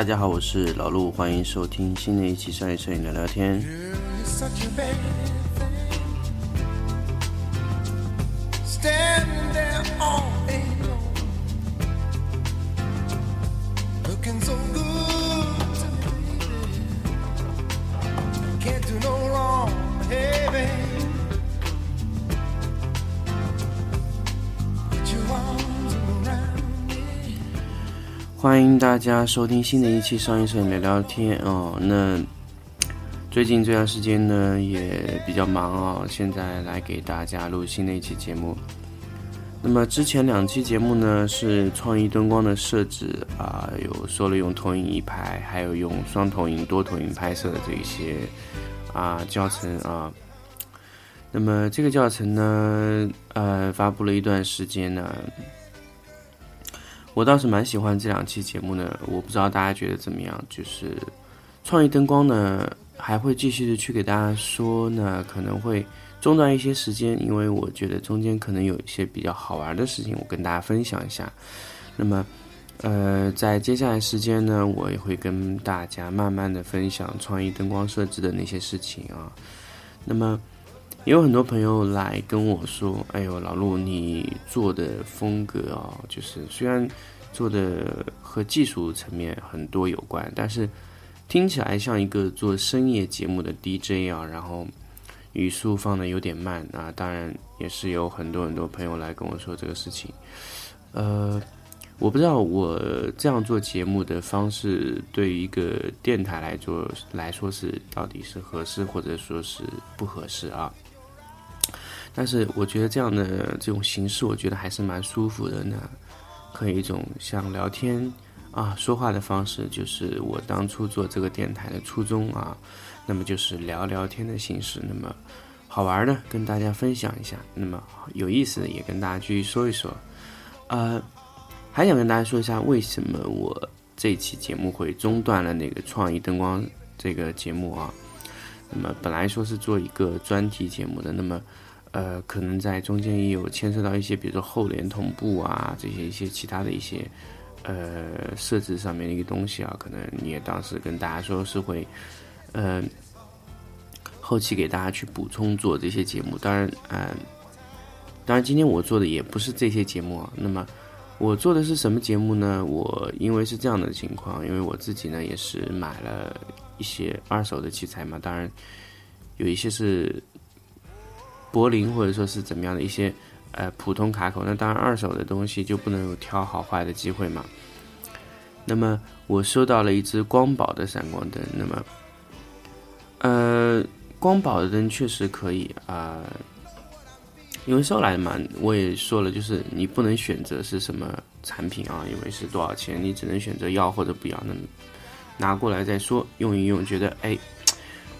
大家好，我是老陆，欢迎收听新的一期商业摄影聊聊天。大家收听新的一期商业摄影聊聊天哦。那最近这段时间呢也比较忙哦，现在来给大家录新的一期节目。那么之前两期节目呢是创意灯光的设置啊，有说了用投影仪拍，还有用双投影、多投影拍摄的这一些啊教程啊。那么这个教程呢，呃，发布了一段时间呢。我倒是蛮喜欢这两期节目的，我不知道大家觉得怎么样。就是创意灯光呢，还会继续的去给大家说呢，可能会中断一些时间，因为我觉得中间可能有一些比较好玩的事情，我跟大家分享一下。那么，呃，在接下来时间呢，我也会跟大家慢慢的分享创意灯光设置的那些事情啊。那么。有很多朋友来跟我说：“哎呦，老陆，你做的风格啊，就是虽然做的和技术层面很多有关，但是听起来像一个做深夜节目的 DJ 啊，然后语速放的有点慢啊。当然，也是有很多很多朋友来跟我说这个事情。呃，我不知道我这样做节目的方式对于一个电台来做来说是到底是合适，或者说是不合适啊。”但是我觉得这样的这种形式，我觉得还是蛮舒服的呢。可以一种像聊天啊说话的方式，就是我当初做这个电台的初衷啊。那么就是聊聊天的形式，那么好玩的跟大家分享一下，那么有意思的也跟大家继续说一说。呃，还想跟大家说一下，为什么我这期节目会中断了那个创意灯光这个节目啊？那么本来说是做一个专题节目的，那么。呃，可能在中间也有牵涉到一些，比如说后联同步啊，这些一些其他的一些呃设置上面的一个东西啊，可能你也当时跟大家说是会，呃，后期给大家去补充做这些节目。当然，嗯，当然今天我做的也不是这些节目啊。那么我做的是什么节目呢？我因为是这样的情况，因为我自己呢也是买了一些二手的器材嘛，当然有一些是。柏林或者说是怎么样的一些，呃，普通卡口，那当然二手的东西就不能有挑好坏的机会嘛。那么我收到了一支光宝的闪光灯，那么，呃，光宝的灯确实可以啊，因为收来嘛，我也说了，就是你不能选择是什么产品啊，因为是多少钱，你只能选择要或者不要，那拿过来再说，用一用，觉得哎，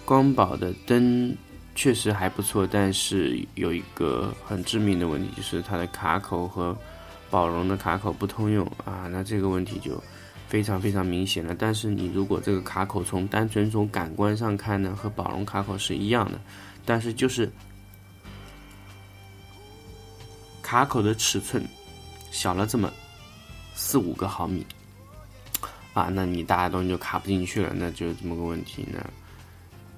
光宝的灯。确实还不错，但是有一个很致命的问题，就是它的卡口和宝龙的卡口不通用啊，那这个问题就非常非常明显了。但是你如果这个卡口从单纯从感官上看呢，和宝龙卡口是一样的，但是就是卡口的尺寸小了这么四五个毫米啊，那你大家东西就卡不进去了，那就这么个问题呢。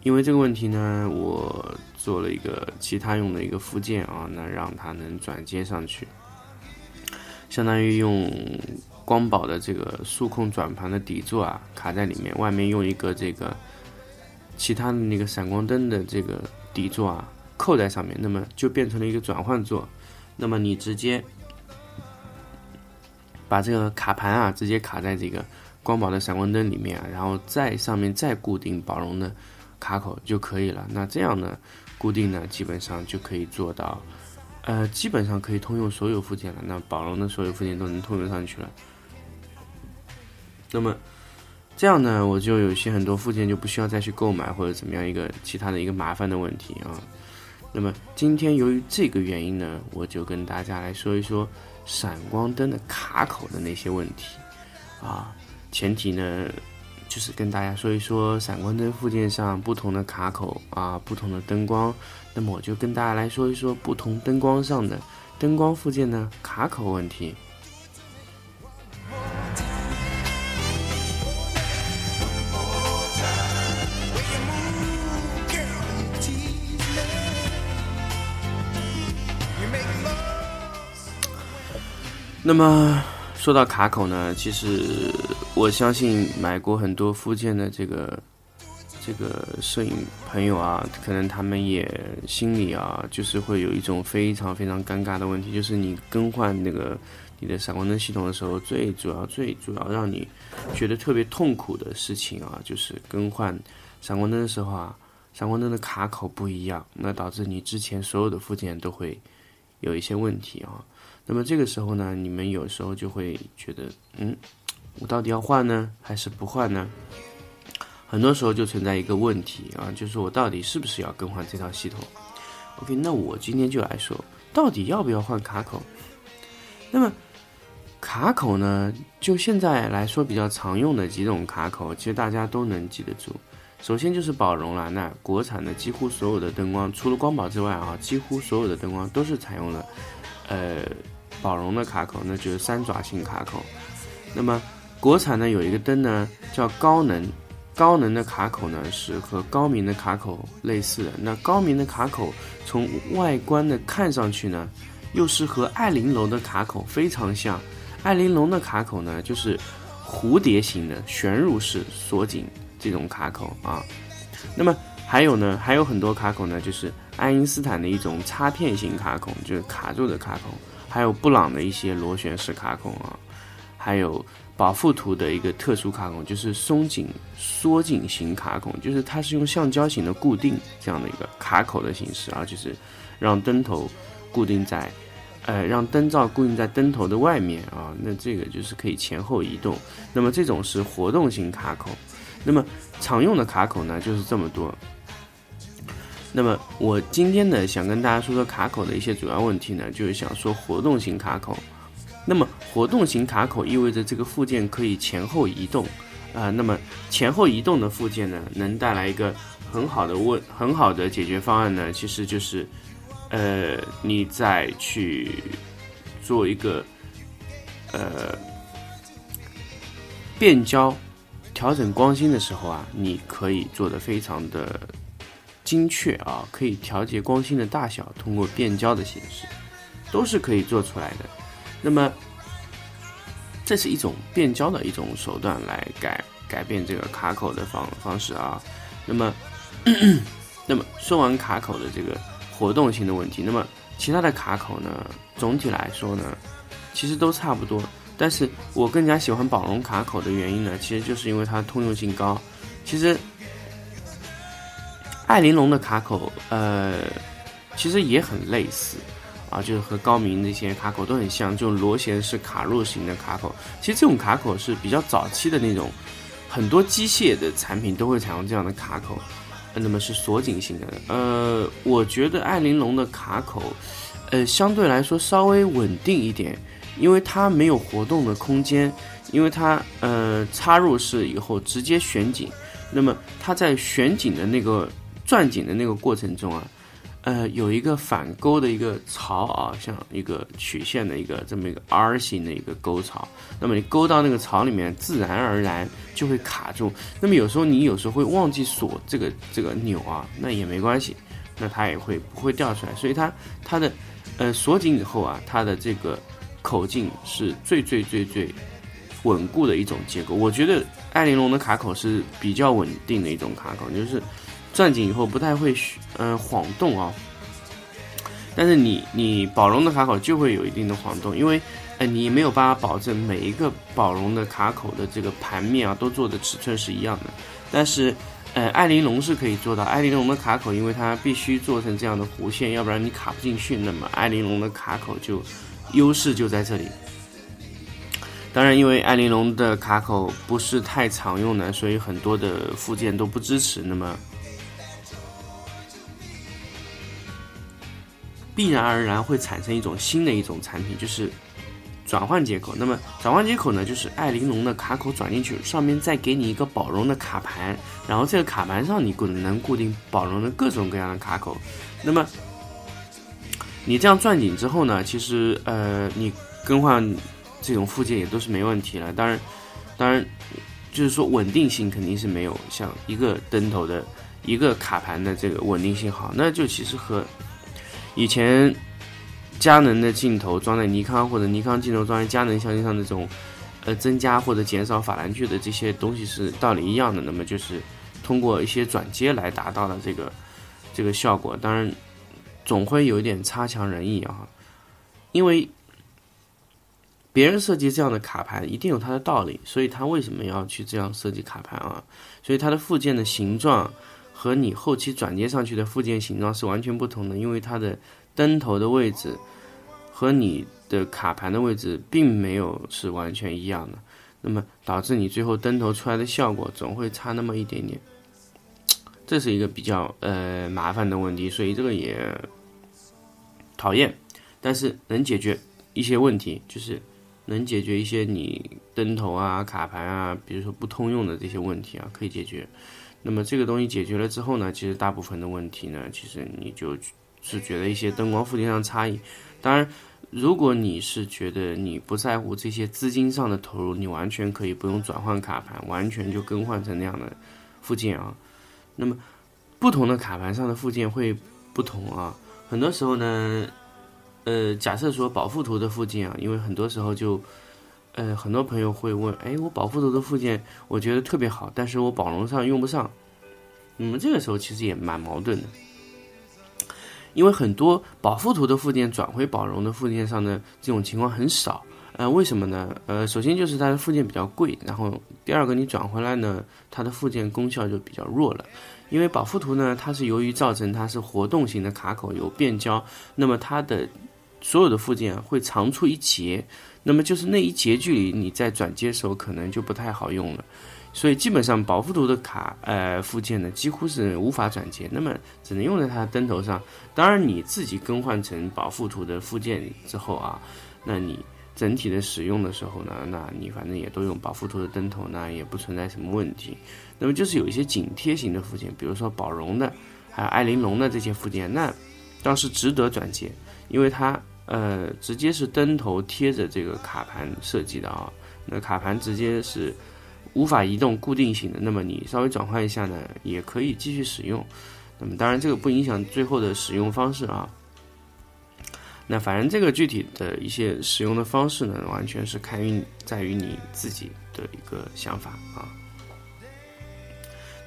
因为这个问题呢，我做了一个其他用的一个附件啊，那让它能转接上去，相当于用光宝的这个数控转盘的底座啊卡在里面，外面用一个这个其他的那个闪光灯的这个底座啊扣在上面，那么就变成了一个转换座，那么你直接把这个卡盘啊直接卡在这个光宝的闪光灯里面啊，然后在上面再固定宝龙的。卡口就可以了。那这样呢，固定呢，基本上就可以做到，呃，基本上可以通用所有附件了。那宝龙的所有附件都能通用上去了。那么这样呢，我就有些很多附件就不需要再去购买或者怎么样一个其他的一个麻烦的问题啊。那么今天由于这个原因呢，我就跟大家来说一说闪光灯的卡口的那些问题啊。前提呢。就是跟大家说一说闪光灯附件上不同的卡口啊，不同的灯光。那么我就跟大家来说一说不同灯光上的灯光附件的卡口问题。那么。说到卡口呢，其实我相信买过很多附件的这个这个摄影朋友啊，可能他们也心里啊，就是会有一种非常非常尴尬的问题，就是你更换那个你的闪光灯系统的时候，最主要最主要让你觉得特别痛苦的事情啊，就是更换闪光灯的时候啊，闪光灯的卡口不一样，那导致你之前所有的附件都会有一些问题啊。那么这个时候呢，你们有时候就会觉得，嗯，我到底要换呢，还是不换呢？很多时候就存在一个问题啊，就是我到底是不是要更换这套系统？OK，那我今天就来说，到底要不要换卡口？那么卡口呢，就现在来说比较常用的几种卡口，其实大家都能记得住。首先就是宝荣了，那国产的几乎所有的灯光，除了光宝之外啊，几乎所有的灯光都是采用了，呃。宝荣的卡口，那就是三爪型卡口。那么国产呢有一个灯呢叫高能，高能的卡口呢是和高明的卡口类似的。那高明的卡口从外观的看上去呢，又是和爱玲珑的卡口非常像。爱玲珑的卡口呢就是蝴蝶形的旋入式锁紧这种卡口啊。那么还有呢还有很多卡口呢，就是爱因斯坦的一种插片型卡孔，就是卡住的卡孔。还有布朗的一些螺旋式卡孔啊，还有宝富图的一个特殊卡孔，就是松紧缩紧型卡孔，就是它是用橡胶型的固定这样的一个卡口的形式啊，就是让灯头固定在，呃，让灯罩固定在灯头的外面啊，那这个就是可以前后移动。那么这种是活动型卡口，那么常用的卡口呢就是这么多。那么我今天呢，想跟大家说说卡口的一些主要问题呢，就是想说活动型卡口。那么活动型卡口意味着这个附件可以前后移动，啊，那么前后移动的附件呢，能带来一个很好的问很好的解决方案呢，其实就是，呃，你再去做一个呃变焦调整光芯的时候啊，你可以做的非常的。精确啊，可以调节光芯的大小，通过变焦的形式，都是可以做出来的。那么，这是一种变焦的一种手段来改改变这个卡口的方方式啊。那么，那么说完卡口的这个活动性的问题，那么其他的卡口呢，总体来说呢，其实都差不多。但是我更加喜欢宝龙卡口的原因呢，其实就是因为它通用性高。其实。爱玲珑的卡口，呃，其实也很类似，啊，就是和高明那些卡口都很像，就螺旋式卡入型的卡口。其实这种卡口是比较早期的那种，很多机械的产品都会采用这样的卡口，那么是锁紧型的。呃，我觉得爱玲珑的卡口，呃，相对来说稍微稳定一点，因为它没有活动的空间，因为它呃插入式以后直接旋紧，那么它在旋紧的那个。转紧的那个过程中啊，呃，有一个反勾的一个槽啊，像一个曲线的一个这么一个 R 型的一个沟槽。那么你勾到那个槽里面，自然而然就会卡住。那么有时候你有时候会忘记锁这个这个钮啊，那也没关系，那它也会不会掉出来。所以它它的呃锁紧以后啊，它的这个口径是最最最最稳固的一种结构。我觉得爱玲珑的卡口是比较稳定的一种卡口，就是。转紧以后不太会嗯晃动啊，但是你你宝龙的卡口就会有一定的晃动，因为呃你没有办法保证每一个宝龙的卡口的这个盘面啊都做的尺寸是一样的，但是呃爱玲珑是可以做到，爱玲珑的卡口因为它必须做成这样的弧线，要不然你卡不进去，那么爱玲珑的卡口就优势就在这里。当然，因为爱玲珑的卡口不是太常用的，所以很多的附件都不支持，那么。必然而然会产生一种新的一种产品，就是转换接口。那么转换接口呢，就是爱玲珑的卡口转进去，上面再给你一个宝龙的卡盘，然后这个卡盘上你固能固定宝龙的各种各样的卡口。那么你这样转紧之后呢，其实呃你更换这种附件也都是没问题了。当然，当然就是说稳定性肯定是没有像一个灯头的一个卡盘的这个稳定性好，那就其实和以前佳能的镜头装在尼康，或者尼康镜头装在佳能相机上的这种，呃，增加或者减少法兰距的这些东西是道理一样的。那么就是通过一些转接来达到了这个这个效果。当然，总会有一点差强人意啊，因为别人设计这样的卡盘一定有它的道理，所以他为什么要去这样设计卡盘啊？所以它的附件的形状。和你后期转接上去的附件形状是完全不同的，因为它的灯头的位置和你的卡盘的位置并没有是完全一样的，那么导致你最后灯头出来的效果总会差那么一点点，这是一个比较呃麻烦的问题，所以这个也讨厌，但是能解决一些问题，就是能解决一些你灯头啊、卡盘啊，比如说不通用的这些问题啊，可以解决。那么这个东西解决了之后呢，其实大部分的问题呢，其实你就是觉得一些灯光附件上差异。当然，如果你是觉得你不在乎这些资金上的投入，你完全可以不用转换卡盘，完全就更换成那样的附件啊。那么不同的卡盘上的附件会不同啊。很多时候呢，呃，假设说保护图的附件啊，因为很多时候就。呃，很多朋友会问，哎，我保护图的附件我觉得特别好，但是我保容上用不上。那么这个时候其实也蛮矛盾的，因为很多保护图的附件转回宝容的附件上的这种情况很少。呃，为什么呢？呃，首先就是它的附件比较贵，然后第二个你转回来呢，它的附件功效就比较弱了。因为保护图呢，它是由于造成它是活动型的卡口有变焦，那么它的所有的附件会长出一截。那么就是那一截距离，你在转接时候可能就不太好用了，所以基本上保护图的卡呃附件呢几乎是无法转接，那么只能用在它的灯头上。当然你自己更换成保护图的附件之后啊，那你整体的使用的时候呢，那你反正也都用保护图的灯头，那也不存在什么问题。那么就是有一些紧贴型的附件，比如说宝荣的，还有爱玲珑的这些附件，那倒是值得转接，因为它。呃，直接是灯头贴着这个卡盘设计的啊，那卡盘直接是无法移动固定型的，那么你稍微转换一下呢，也可以继续使用。那么当然这个不影响最后的使用方式啊。那反正这个具体的一些使用的方式呢，完全是看于在于你自己的一个想法啊。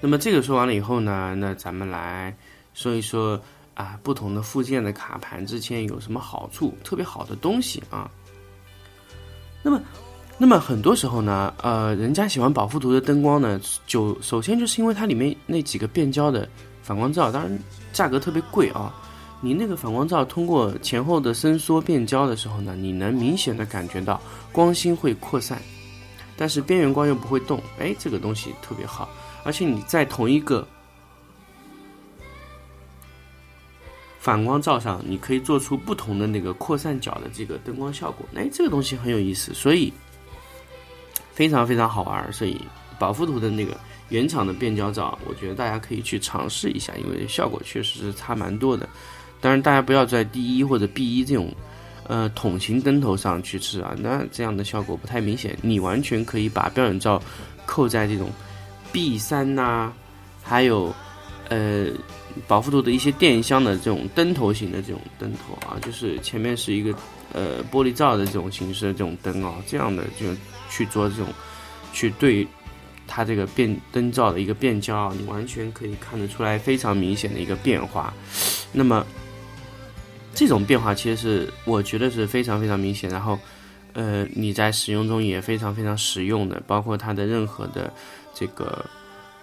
那么这个说完了以后呢，那咱们来说一说。啊，不同的附件的卡盘之间有什么好处？特别好的东西啊。那么，那么很多时候呢，呃，人家喜欢保护图的灯光呢，就首先就是因为它里面那几个变焦的反光罩，当然价格特别贵啊。你那个反光罩通过前后的伸缩变焦的时候呢，你能明显的感觉到光芯会扩散，但是边缘光又不会动。哎，这个东西特别好，而且你在同一个。反光罩上，你可以做出不同的那个扩散角的这个灯光效果。哎，这个东西很有意思，所以非常非常好玩。所以宝富图的那个原厂的变焦罩，我觉得大家可以去尝试一下，因为效果确实是差蛮多的。当然，大家不要在 D 一或者 B 一这种呃筒形灯头上去试啊，那这样的效果不太明显。你完全可以把标准罩扣在这种 B 三呐，还有呃。保护图的一些电箱的这种灯头型的这种灯头啊，就是前面是一个呃玻璃罩的这种形式的这种灯啊，这样的就去做这种去对它这个变灯罩的一个变焦啊，你完全可以看得出来非常明显的一个变化。那么这种变化其实是我觉得是非常非常明显，然后呃你在使用中也非常非常实用的，包括它的任何的这个。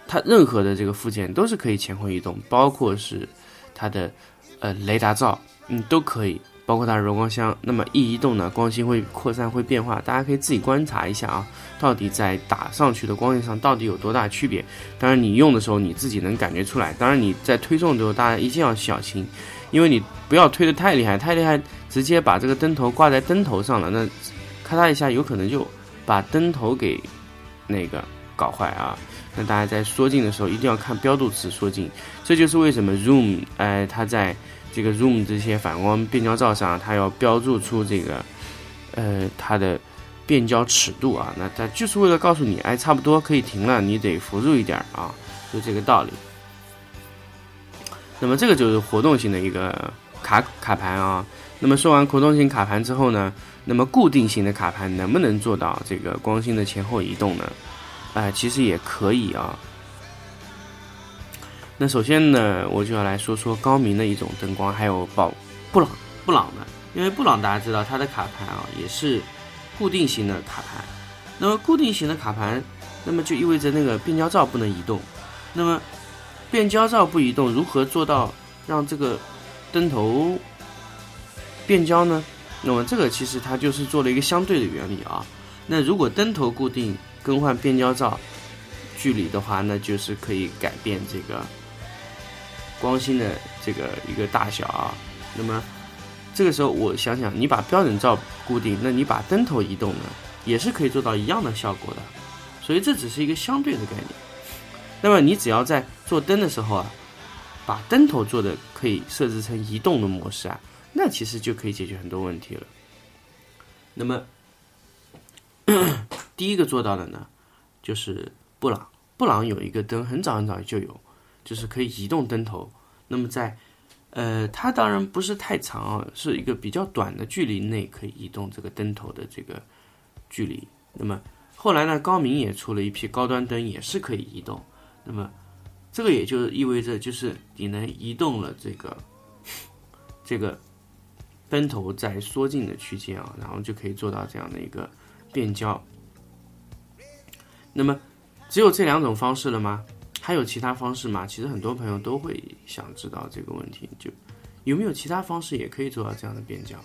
它任何的这个附件都是可以前后移动，包括是它的呃雷达罩，嗯都可以，包括它的柔光箱。那么一移动呢，光芯会扩散会变化，大家可以自己观察一下啊，到底在打上去的光线上到底有多大区别。当然你用的时候你自己能感觉出来。当然你在推送的时候大家一定要小心，因为你不要推的太厉害，太厉害直接把这个灯头挂在灯头上了，那咔嗒一下有可能就把灯头给那个搞坏啊。那大家在缩进的时候一定要看标度词缩进，这就是为什么 Zoom 哎，它在这个 Zoom 这些反光变焦罩上，它要标注出这个呃它的变焦尺度啊。那它就是为了告诉你，哎，差不多可以停了，你得扶住一点啊，就这个道理。那么这个就是活动性的一个卡卡盘啊。那么说完活动型卡盘之后呢，那么固定型的卡盘能不能做到这个光心的前后移动呢？哎，其实也可以啊。那首先呢，我就要来说说高明的一种灯光，还有宝布朗布朗的，因为布朗大家知道它的卡盘啊也是固定型的卡盘。那么固定型的卡盘，那么就意味着那个变焦罩不能移动。那么变焦罩不移动，如何做到让这个灯头变焦呢？那么这个其实它就是做了一个相对的原理啊。那如果灯头固定，更换变焦罩距离的话，那就是可以改变这个。光心的这个一个大小啊，那么这个时候我想想，你把标准罩固定，那你把灯头移动呢，也是可以做到一样的效果的。所以这只是一个相对的概念。那么你只要在做灯的时候啊，把灯头做的可以设置成移动的模式啊，那其实就可以解决很多问题了。那么第一个做到的呢，就是布朗。布朗有一个灯，很早很早就有。就是可以移动灯头，那么在，呃，它当然不是太长啊，是一个比较短的距离内可以移动这个灯头的这个距离。那么后来呢，高明也出了一批高端灯，也是可以移动。那么这个也就意味着，就是你能移动了这个 这个灯头在缩进的区间啊，然后就可以做到这样的一个变焦。那么只有这两种方式了吗？还有其他方式吗？其实很多朋友都会想知道这个问题，就有没有其他方式也可以做到这样的变焦？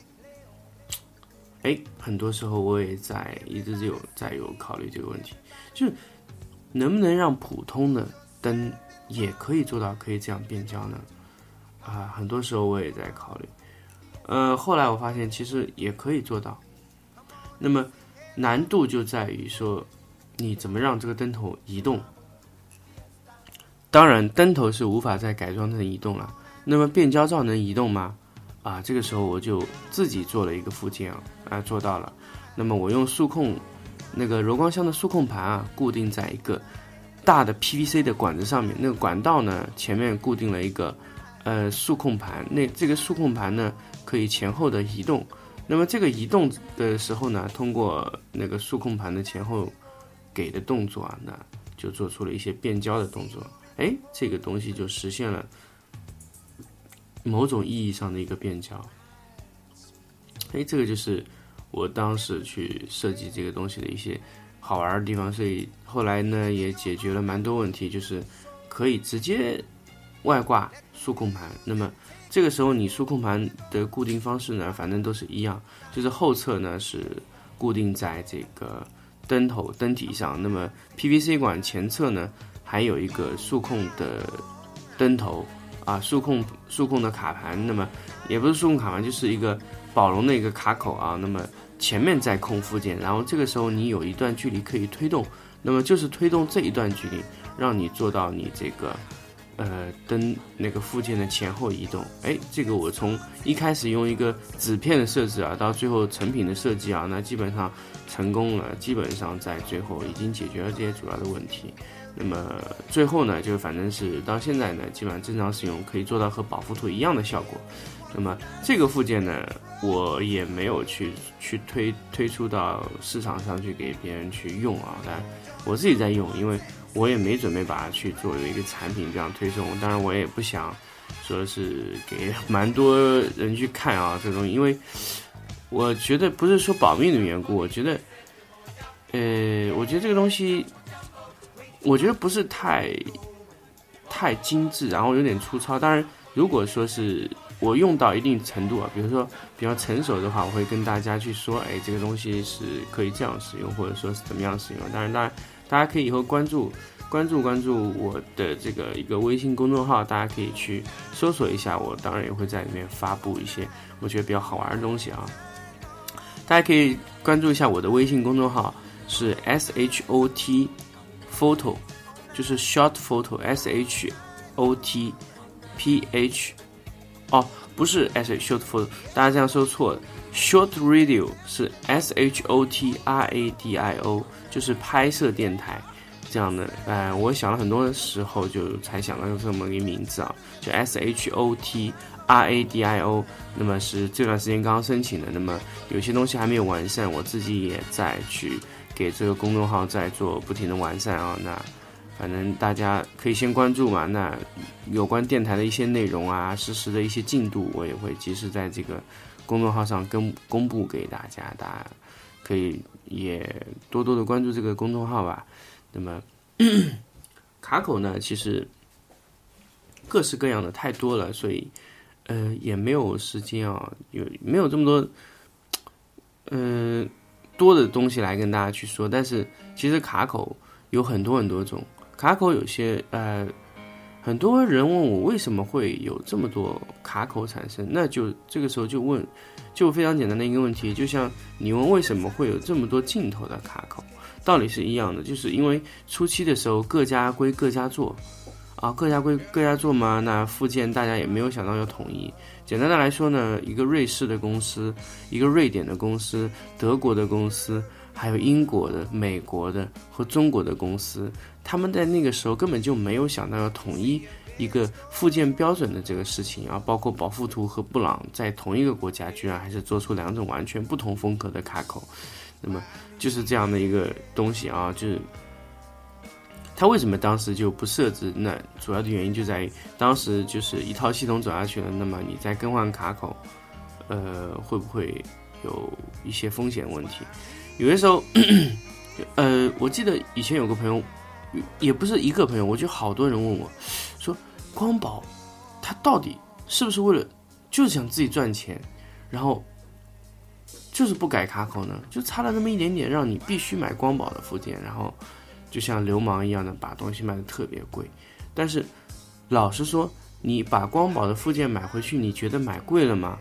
哎，很多时候我也在一直有在有考虑这个问题，就是能不能让普通的灯也可以做到可以这样变焦呢？啊，很多时候我也在考虑。呃，后来我发现其实也可以做到，那么难度就在于说你怎么让这个灯头移动。当然，灯头是无法再改装成移动了。那么变焦罩能移动吗？啊，这个时候我就自己做了一个附件啊，啊做到了。那么我用数控那个柔光箱的数控盘啊，固定在一个大的 PVC 的管子上面。那个管道呢，前面固定了一个呃数控盘。那这个数控盘呢，可以前后的移动。那么这个移动的时候呢，通过那个数控盘的前后给的动作啊，那就做出了一些变焦的动作。哎，这个东西就实现了某种意义上的一个变焦。哎，这个就是我当时去设计这个东西的一些好玩的地方，所以后来呢也解决了蛮多问题，就是可以直接外挂数控盘。那么这个时候你数控盘的固定方式呢，反正都是一样，就是后侧呢是固定在这个灯头灯体上，那么 PVC 管前侧呢。还有一个数控的灯头啊，数控数控的卡盘，那么也不是数控卡盘，就是一个宝龙的一个卡口啊。那么前面在控附件，然后这个时候你有一段距离可以推动，那么就是推动这一段距离，让你做到你这个呃灯那个附件的前后移动。哎，这个我从一开始用一个纸片的设置啊，到最后成品的设计啊，那基本上成功了，基本上在最后已经解决了这些主要的问题。那么最后呢，就反正是到现在呢，基本上正常使用可以做到和保护图一样的效果。那么这个附件呢，我也没有去去推推出到市场上去给别人去用啊，但我自己在用，因为我也没准备把它去作为一个产品这样推送。当然我也不想说是给 蛮多人去看啊，这东西，因为我觉得不是说保密的缘故，我觉得，呃，我觉得这个东西。我觉得不是太太精致，然后有点粗糙。当然，如果说是我用到一定程度啊，比如说比较成熟的话，我会跟大家去说，哎，这个东西是可以这样使用，或者说是怎么样使用。当然，当然，大家可以以后关注关注关注我的这个一个微信公众号，大家可以去搜索一下。我当然也会在里面发布一些我觉得比较好玩的东西啊。大家可以关注一下我的微信公众号，是 S H O T。photo 就是 short photo，s h o t p h，哦，不是 s h short photo，大家这样说错了。short radio 是 s h o t r a d i o，就是拍摄电台这样的。哎，我想了很多的时候，就才想到这么一个名字啊，就 s h o t R A D I O，那么是这段时间刚刚申请的，那么有些东西还没有完善，我自己也在去给这个公众号在做不停的完善啊。那反正大家可以先关注嘛，那有关电台的一些内容啊，实时的一些进度，我也会及时在这个公众号上跟公布给大家，大家可以也多多的关注这个公众号吧。那么 卡口呢，其实各式各样的太多了，所以呃也没有时间啊，有没有这么多嗯多的东西来跟大家去说。但是其实卡口有很多很多种。卡口有些呃，很多人问我为什么会有这么多卡口产生，那就这个时候就问，就非常简单的一个问题，就像你问为什么会有这么多镜头的卡口，道理是一样的，就是因为初期的时候各家归各家做，啊，各家归各家做嘛，那附件大家也没有想到要统一。简单的来说呢，一个瑞士的公司，一个瑞典的公司，德国的公司。还有英国的、美国的和中国的公司，他们在那个时候根本就没有想到要统一一个附件标准的这个事情啊，包括宝富图和布朗在同一个国家，居然还是做出两种完全不同风格的卡口，那么就是这样的一个东西啊，就是他为什么当时就不设置？那主要的原因就在于当时就是一套系统走下去了，那么你再更换卡口，呃，会不会有一些风险问题？有的时候，呃，我记得以前有个朋友，也不是一个朋友，我就好多人问我，说光宝，他到底是不是为了就是想自己赚钱，然后就是不改卡口呢？就差了那么一点点，让你必须买光宝的附件，然后就像流氓一样的把东西卖的特别贵。但是老实说，你把光宝的附件买回去，你觉得买贵了吗？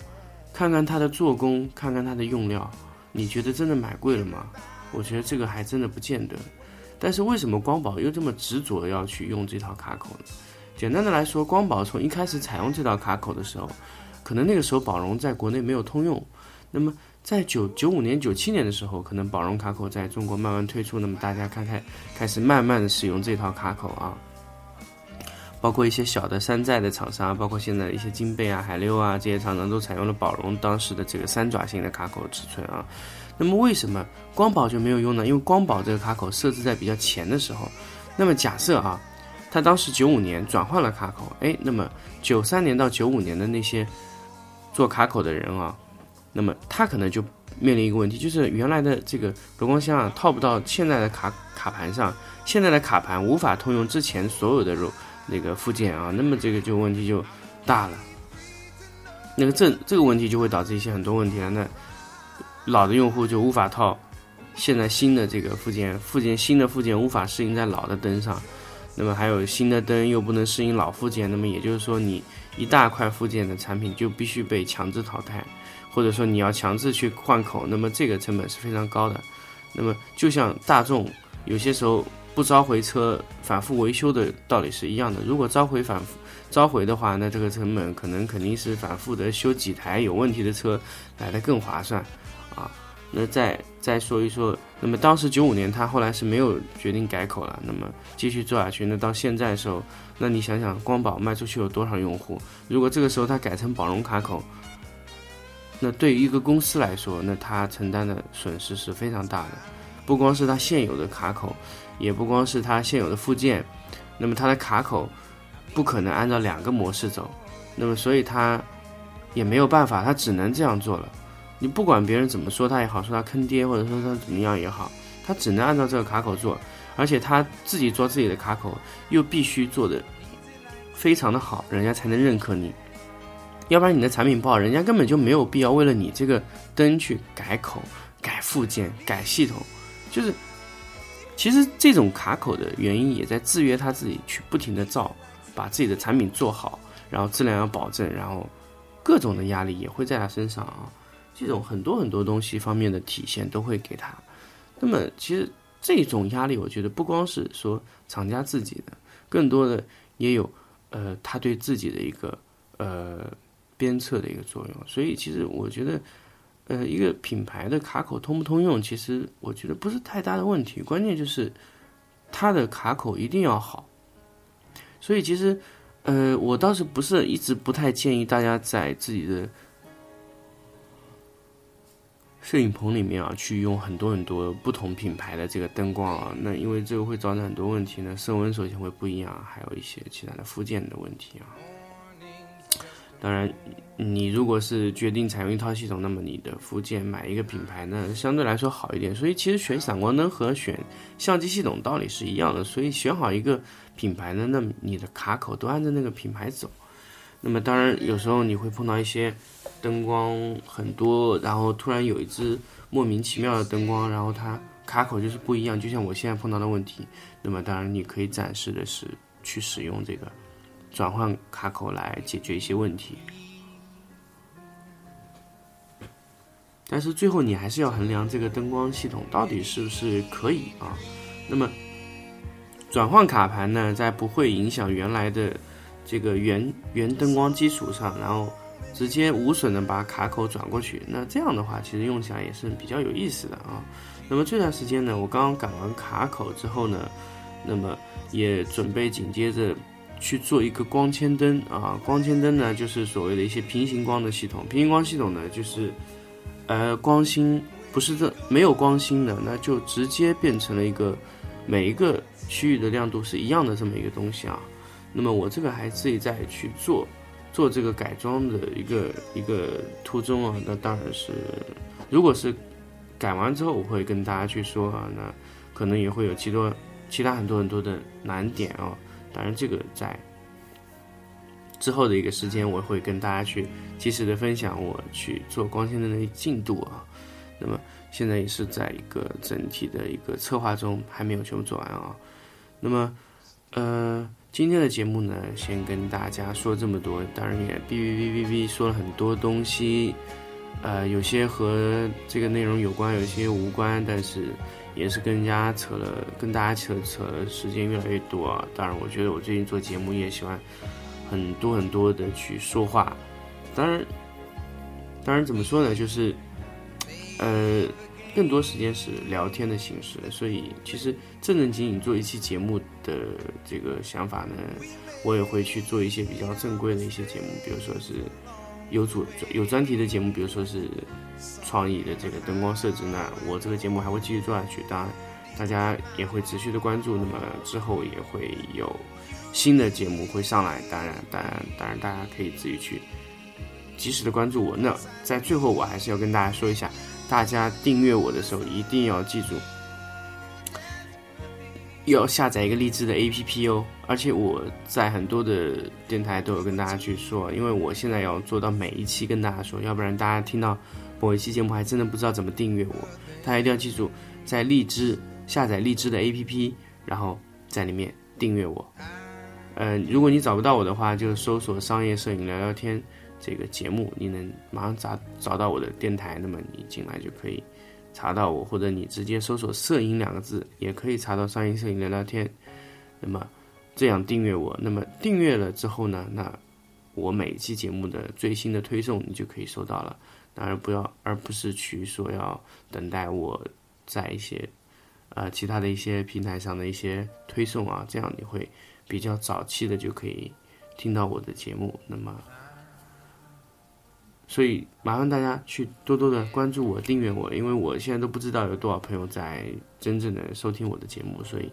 看看它的做工，看看它的用料。你觉得真的买贵了吗？我觉得这个还真的不见得。但是为什么光宝又这么执着要去用这套卡口呢？简单的来说，光宝从一开始采用这套卡口的时候，可能那个时候宝龙在国内没有通用。那么在九九五年、九七年的时候，可能宝龙卡口在中国慢慢推出，那么大家看看开始慢慢的使用这套卡口啊。包括一些小的山寨的厂商，包括现在一些金贝啊、海六啊这些厂商都采用了宝龙当时的这个三爪型的卡口尺寸啊。那么为什么光宝就没有用呢？因为光宝这个卡口设置在比较前的时候。那么假设啊，他当时九五年转换了卡口，哎，那么九三年到九五年的那些做卡口的人啊，那么他可能就面临一个问题，就是原来的这个柔光箱啊套不到现在的卡卡盘上，现在的卡盘无法通用之前所有的柔。那个附件啊，那么这个就问题就大了。那个这这个问题就会导致一些很多问题了。那老的用户就无法套现在新的这个附件，附件新的附件无法适应在老的灯上。那么还有新的灯又不能适应老附件，那么也就是说你一大块附件的产品就必须被强制淘汰，或者说你要强制去换口，那么这个成本是非常高的。那么就像大众有些时候。不召回车反复维修的道理是一样的。如果召回反复召回的话，那这个成本可能肯定是反复的修几台有问题的车来的更划算啊。那再再说一说，那么当时九五年他后来是没有决定改口了，那么继续做下去。那到现在的时候，那你想想光宝卖出去有多少用户？如果这个时候他改成宝龙卡口，那对于一个公司来说，那他承担的损失是非常大的。不光是他现有的卡口。也不光是它现有的附件，那么它的卡口不可能按照两个模式走，那么所以它也没有办法，它只能这样做了。你不管别人怎么说它也好，说它坑爹或者说它怎么样也好，它只能按照这个卡口做，而且它自己做自己的卡口又必须做的非常的好，人家才能认可你。要不然你的产品不好，人家根本就没有必要为了你这个灯去改口、改附件、改系统，就是。其实这种卡口的原因也在制约他自己去不停的造，把自己的产品做好，然后质量要保证，然后各种的压力也会在他身上啊。这种很多很多东西方面的体现都会给他。那么其实这种压力，我觉得不光是说厂家自己的，更多的也有呃他对自己的一个呃鞭策的一个作用。所以其实我觉得。呃，一个品牌的卡口通不通用，其实我觉得不是太大的问题，关键就是它的卡口一定要好。所以其实，呃，我倒是不是一直不太建议大家在自己的摄影棚里面啊，去用很多很多不同品牌的这个灯光啊，那因为这个会造成很多问题呢，色温首先会不一样，还有一些其他的附件的问题啊。当然，你如果是决定采用一套系统，那么你的附件买一个品牌呢，相对来说好一点。所以其实选闪光灯和选相机系统道理是一样的。所以选好一个品牌呢，那你的卡口都按照那个品牌走。那么当然有时候你会碰到一些灯光很多，然后突然有一支莫名其妙的灯光，然后它卡口就是不一样，就像我现在碰到的问题。那么当然你可以暂时的是去使用这个。转换卡口来解决一些问题，但是最后你还是要衡量这个灯光系统到底是不是可以啊。那么转换卡盘呢，在不会影响原来的这个原原灯光基础上，然后直接无损的把卡口转过去，那这样的话其实用起来也是比较有意思的啊。那么这段时间呢，我刚刚改完卡口之后呢，那么也准备紧接着。去做一个光纤灯啊，光纤灯呢就是所谓的一些平行光的系统。平行光系统呢就是，呃，光芯不是这没有光芯的，那就直接变成了一个每一个区域的亮度是一样的这么一个东西啊。那么我这个还自己在去做做这个改装的一个一个途中啊，那当然是如果是改完之后，我会跟大家去说啊，那可能也会有其多其他很多很多的难点啊。当然，这个在之后的一个时间，我会跟大家去及时的分享我去做光纤的那进度啊。那么现在也是在一个整体的一个策划中，还没有全部做完啊。那么，呃，今天的节目呢，先跟大家说这么多。当然也哔哔哔哔哔说了很多东西，呃，有些和这个内容有关，有些无关，但是。也是跟人家扯了，跟大家扯扯的时间越来越多啊。当然，我觉得我最近做节目也喜欢很多很多的去说话。当然，当然怎么说呢？就是呃，更多时间是聊天的形式。所以，其实正正经经做一期节目的这个想法呢，我也会去做一些比较正规的一些节目，比如说是有主有专题的节目，比如说是。创意的这个灯光设置，那我这个节目还会继续做下去。当然，大家也会持续的关注。那么之后也会有新的节目会上来。当然，当然，当然，大家可以自己去及时的关注我。那在最后，我还是要跟大家说一下，大家订阅我的时候一定要记住，要下载一个荔枝的 APP 哦。而且我在很多的电台都有跟大家去说，因为我现在要做到每一期跟大家说，要不然大家听到。某一期节目还真的不知道怎么订阅我，大家一定要记住，在荔枝下载荔枝的 APP，然后在里面订阅我。嗯，如果你找不到我的话，就搜索“商业摄影聊聊天”这个节目，你能马上找找到我的电台，那么你进来就可以查到我，或者你直接搜索“摄影”两个字，也可以查到“商业摄影聊聊天”。那么这样订阅我，那么订阅了之后呢，那我每期节目的最新的推送你就可以收到了。当然不要，而不是去说要等待我在一些呃其他的一些平台上的一些推送啊，这样你会比较早期的就可以听到我的节目。那么，所以麻烦大家去多多的关注我、订阅我，因为我现在都不知道有多少朋友在真正的收听我的节目，所以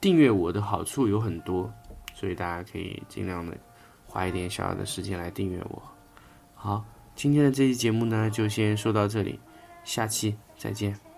订阅我的好处有很多，所以大家可以尽量的花一点小小的时间来订阅我。好，今天的这期节目呢，就先说到这里，下期再见。